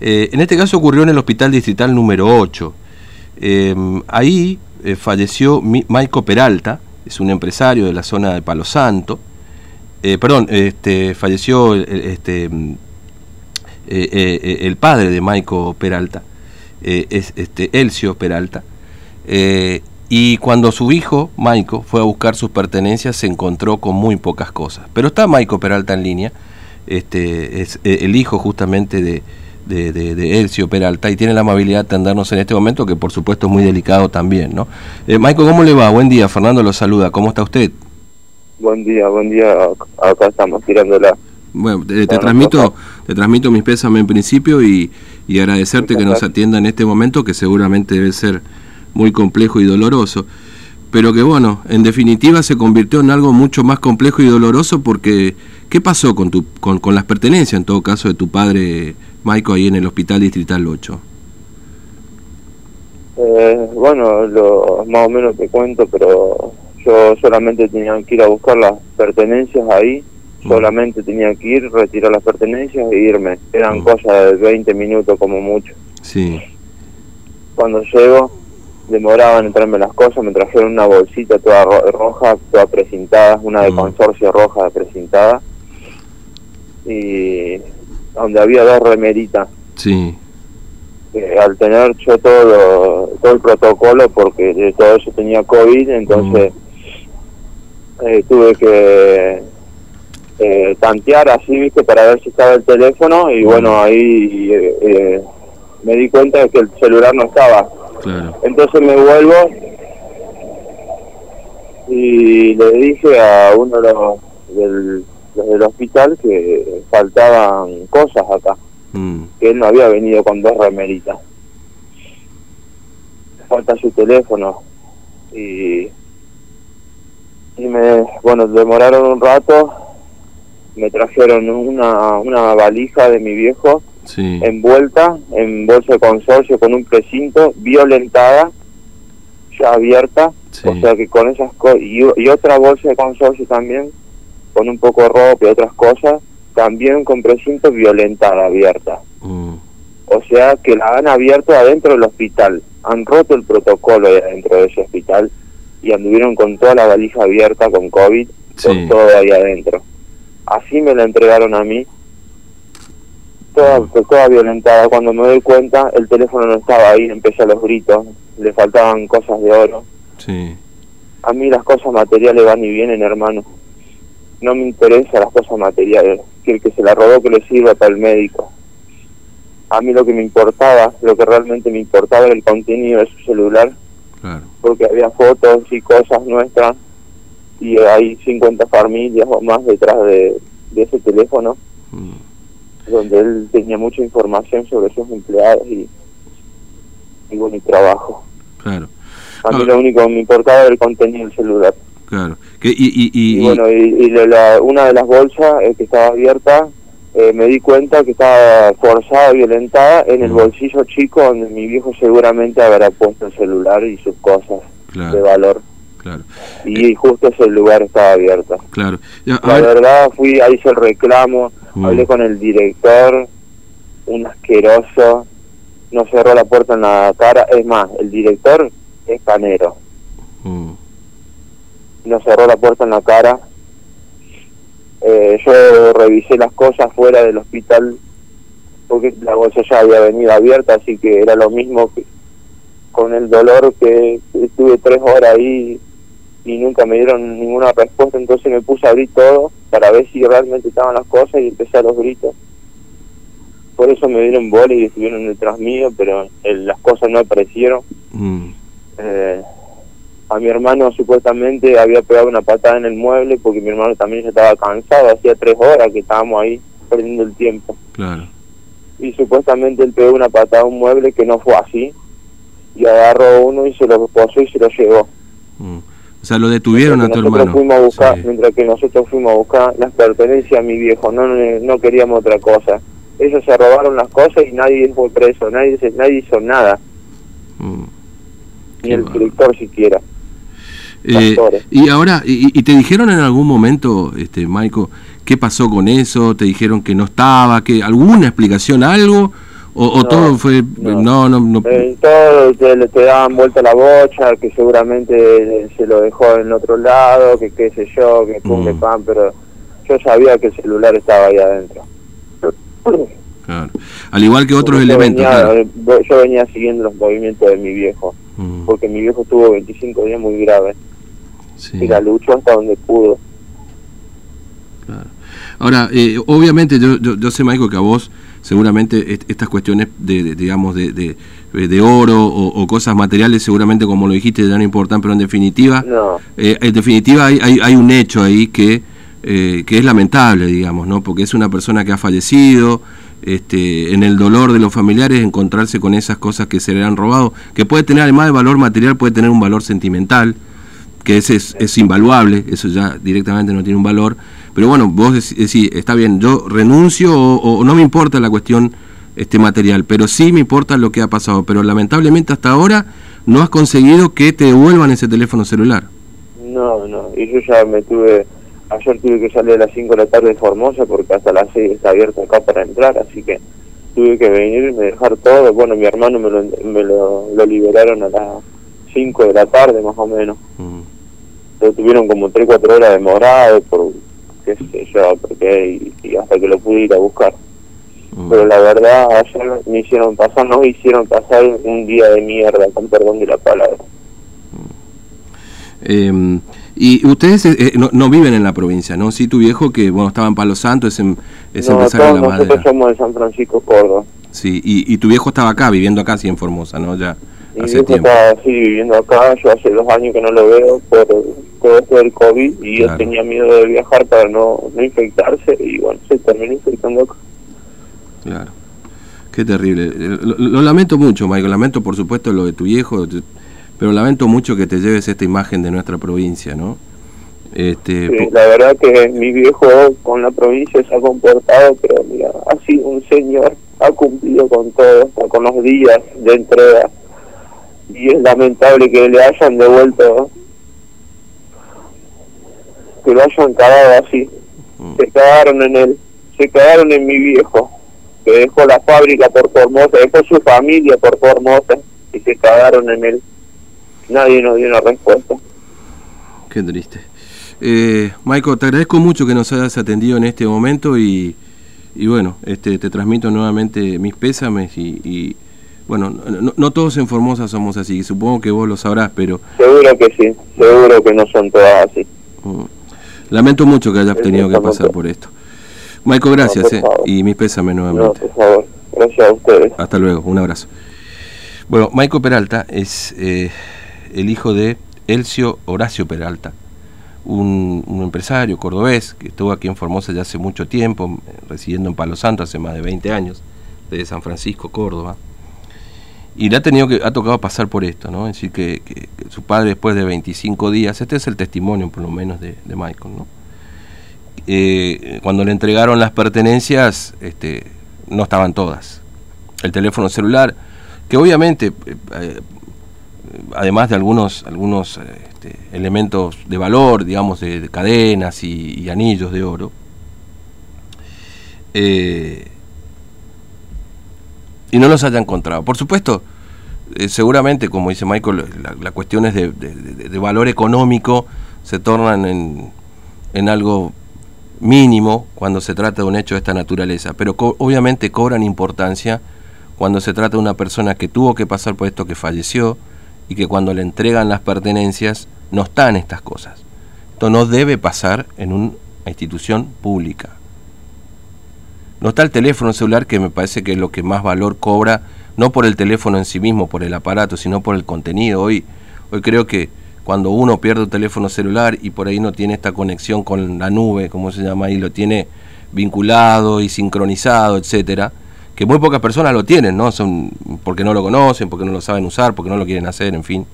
Eh, en este caso ocurrió en el Hospital Distrital número 8. Eh, ahí eh, falleció Maico Peralta, es un empresario de la zona de Palo Santo. perdón, este, falleció este, el padre de Maico Peralta, es este, Elcio Peralta. y cuando su hijo, Maico, fue a buscar sus pertenencias, se encontró con muy pocas cosas. Pero está Maico Peralta en línea, es el hijo justamente de, de, de, Elcio Peralta y tiene la amabilidad de atendernos en este momento, que por supuesto es muy delicado también, ¿no? Eh, Michael, ¿cómo le va? Buen día, Fernando lo saluda, ¿cómo está usted? Buen día, buen día, acá estamos tirándola. Bueno, te, transmito te transmito mis pésames en principio y, y agradecerte que nos atienda en este momento, que seguramente debe ser muy complejo y doloroso pero que bueno, en definitiva se convirtió en algo mucho más complejo y doloroso porque ¿qué pasó con, tu, con, con las pertenencias, en todo caso, de tu padre Maico ahí en el Hospital Distrital 8? Eh, bueno, lo, más o menos te cuento, pero yo solamente tenía que ir a buscar las pertenencias ahí, mm. solamente tenía que ir, retirar las pertenencias e irme. Eran mm. cosas de 20 minutos como mucho. Sí. Cuando llego, demoraban en traerme las cosas, me trajeron una bolsita toda roja, toda precintada, una de mm. consorcio roja precintada. Y donde había dos remeritas. Sí. Eh, al tener yo todo, todo el protocolo, porque de todo eso tenía COVID, entonces mm. eh, tuve que eh, tantear así, viste, para ver si estaba el teléfono y mm. bueno, ahí eh, me di cuenta de que el celular no estaba. Entonces me vuelvo y le dije a uno de los del desde el hospital que faltaban cosas acá, mm. que él no había venido con dos remeritas. Falta su teléfono y, y me, bueno, demoraron un rato, me trajeron una, una valija de mi viejo envuelta en bolsa de consorcio con un precinto, violentada, ya abierta, o sea que con esas cosas, y, y otra bolsa de consorcio también con un poco de ropa y otras cosas, también con precinto violentada, abierta. Mm. O sea que la han abierto adentro del hospital, han roto el protocolo adentro de ese hospital y anduvieron con toda la valija abierta con COVID, con todo ahí adentro. Así me la entregaron a mí, toda, mm. toda violentada. Cuando me doy cuenta, el teléfono no estaba ahí, empecé a los gritos, le faltaban cosas de oro. Sí. A mí las cosas materiales van y vienen, hermano no me interesa las cosas materiales, que el que se la robó que le sirva para el médico. A mí lo que me importaba, lo que realmente me importaba era el contenido de su celular, porque había fotos y cosas nuestras y hay 50 familias o más detrás de, ese teléfono, mm. donde él tenía mucha información sobre sus empleados y, y mi trabajo. Claro. A mí lo único que me importaba era el contenido del celular. Claro. y, y, bueno, y, una de las bolsas eh, que estaba abierta, eh, me di cuenta que estaba forzada, violentada en el bolsillo chico donde mi viejo seguramente habrá puesto el celular y sus cosas de valor. Claro. Y eh, justo ese lugar estaba abierto. Claro. la verdad, fui, ahí hice el reclamo, hablé con el director, un asqueroso, no cerró la puerta en la cara. Es más, el director es canero. Nos cerró la puerta en la cara. Eh, yo revisé las cosas fuera del hospital porque la bolsa ya había venido abierta, así que era lo mismo que con el dolor que estuve tres horas ahí y nunca me dieron ninguna respuesta, entonces me puse a abrir todo para ver si realmente estaban las cosas y empecé a los gritos. Por eso me dieron bola y estuvieron detrás mío, pero las cosas no aparecieron. Mm. Eh, a mi hermano supuestamente había pegado una patada en el mueble porque mi hermano también ya estaba cansado, hacía tres horas que estábamos ahí perdiendo el tiempo. Claro. Y supuestamente él pegó una patada a un mueble que no fue así, y agarró uno y se lo posó y se lo llevó. Mm. O sea, lo detuvieron a tu hermano. Fuimos a buscar, Mientras que nosotros fuimos a buscar las pertenencias a mi viejo, no, no, queríamos otra cosa. Ellos se robaron las cosas y nadie fue preso, nadie, nadie hizo nada. Mm. Ni el director siquiera. Eh, y ahora, y, te dijeron en algún momento, este, Maico, qué pasó con eso? ¿Te dijeron que no estaba? que ¿Alguna explicación, algo? ¿O, todo fue.? No, no, no. todo te, te, daban vuelta la bocha, que seguramente se lo dejó en otro lado, que qué sé yo, que pum, mm. pan, pero yo sabía que el celular estaba ahí adentro. Claro. Al igual que otros elementos. Yo venía siguiendo los movimientos de mi viejo, mm. porque mi viejo estuvo 25 días muy Y la luchó hasta donde pudo. Claro. Ahora, eh, obviamente yo, yo, yo, sé, Michael, que a vos seguramente estas cuestiones de, digamos, de, de, oro o, cosas materiales, seguramente como lo dijiste, ya no importan, pero en definitiva, eh, en definitiva hay, hay, hay, un hecho ahí que, eh, que es lamentable, digamos, ¿no? Porque es una persona que ha fallecido, este, en el dolor de los familiares encontrarse con esas cosas que se le han robado, que puede tener además de valor material, puede tener un valor sentimental, que ese es, es invaluable, eso ya directamente no tiene un valor, pero bueno, vos decís, está bien, yo renuncio o, no me importa la cuestión este material, pero sí me importa lo que ha pasado, pero lamentablemente hasta ahora no has conseguido que te devuelvan ese teléfono celular. No, no, y yo ya me tuve Ayer tuve que salir a las 5 de la tarde de Formosa porque hasta las 6 está abierto acá para entrar, así que tuve que venir y me dejar todo. Bueno, mi hermano me lo, me lo, liberaron a las 5 de la tarde más o menos. Lo tuvieron como 3-4 horas demorado por qué sé yo, porque y, hasta que lo pude ir a buscar. Mm. Pero la verdad, ayer me hicieron pasar, nos hicieron pasar un día de mierda, con perdón de la palabra. Eh, y ustedes eh, eh, no, no, viven en la provincia, ¿no? Sí, tu viejo que, bueno, estaba en Palo Santo, es, en, es no, empresario de la nosotros somos de San Francisco, Córdoba. Sí, y, y tu viejo estaba acá, viviendo acá, sí, en Formosa, ¿no? Ya Mi hace viejo tiempo. estaba, sí, viviendo acá, yo hace dos años que no lo veo por todo esto del COVID y él tenía miedo de viajar para no, no infectarse y, bueno, se terminó infectando acá. Claro. Qué terrible. Lo, lo, lamento mucho, Michael. Lamento, por supuesto, lo de tu viejo pero lamento mucho que te lleves esta imagen de nuestra provincia, ¿no? Este, sí, la verdad que mi viejo con la provincia se ha comportado, pero mira, ha sido un señor, ha cumplido con todo, con los días de entrega, y es lamentable que le hayan devuelto, que lo hayan cagado así, mm. se cagaron en él, se cagaron en mi viejo, que dejó la fábrica por Formosa, dejó su familia por Formosa, y se cagaron en él nadie nos dio una respuesta. Qué triste. Eh, Michael, te agradezco mucho que nos hayas atendido en este momento y, y bueno, este, te transmito nuevamente mis pésames y, bueno, no, todos en Formosa somos así, supongo que vos lo sabrás, pero... Seguro que sí, seguro que no son todas así. Mm. Lamento mucho que hayas tenido que pasar por esto. Michael, gracias eh, y mis pésames nuevamente. por favor, gracias a ustedes. Hasta luego, un abrazo. Bueno, Michael Peralta es... Eh, el hijo de Elcio Horacio Peralta, un, empresario cordobés que estuvo aquí en Formosa ya hace mucho tiempo, residiendo en Palo Santo hace más de 20 años, de San Francisco, Córdoba. Y le ha tenido que, ha tocado pasar por esto, ¿no? Es decir, que, su padre después de 25 días, este es el testimonio por lo menos de, Michael, ¿no? Eh, cuando le entregaron las pertenencias, este, no estaban todas. El teléfono celular, que obviamente eh, además de algunos, algunos este, elementos de valor, digamos, de, cadenas y, anillos de oro, eh, y no los haya encontrado. Por supuesto, eh, seguramente, como dice Michael, las la cuestiones de, de, valor económico se tornan en, en, algo mínimo cuando se trata de un hecho de esta naturaleza, pero obviamente cobran importancia cuando se trata de una persona que tuvo que pasar por esto, que falleció, y que cuando le entregan las pertenencias no están estas cosas. Esto no debe pasar en una institución pública. No está el teléfono celular que me parece que es lo que más valor cobra, no por el teléfono en sí mismo, por el aparato, sino por el contenido. Hoy, hoy creo que cuando uno pierde un teléfono celular y por ahí no tiene esta conexión con la nube, como se llama ahí, lo tiene vinculado y sincronizado, etcétera, que muy pocas personas lo tienen, ¿no? Son porque no lo conocen, porque no lo saben usar, porque no lo quieren hacer, en fin.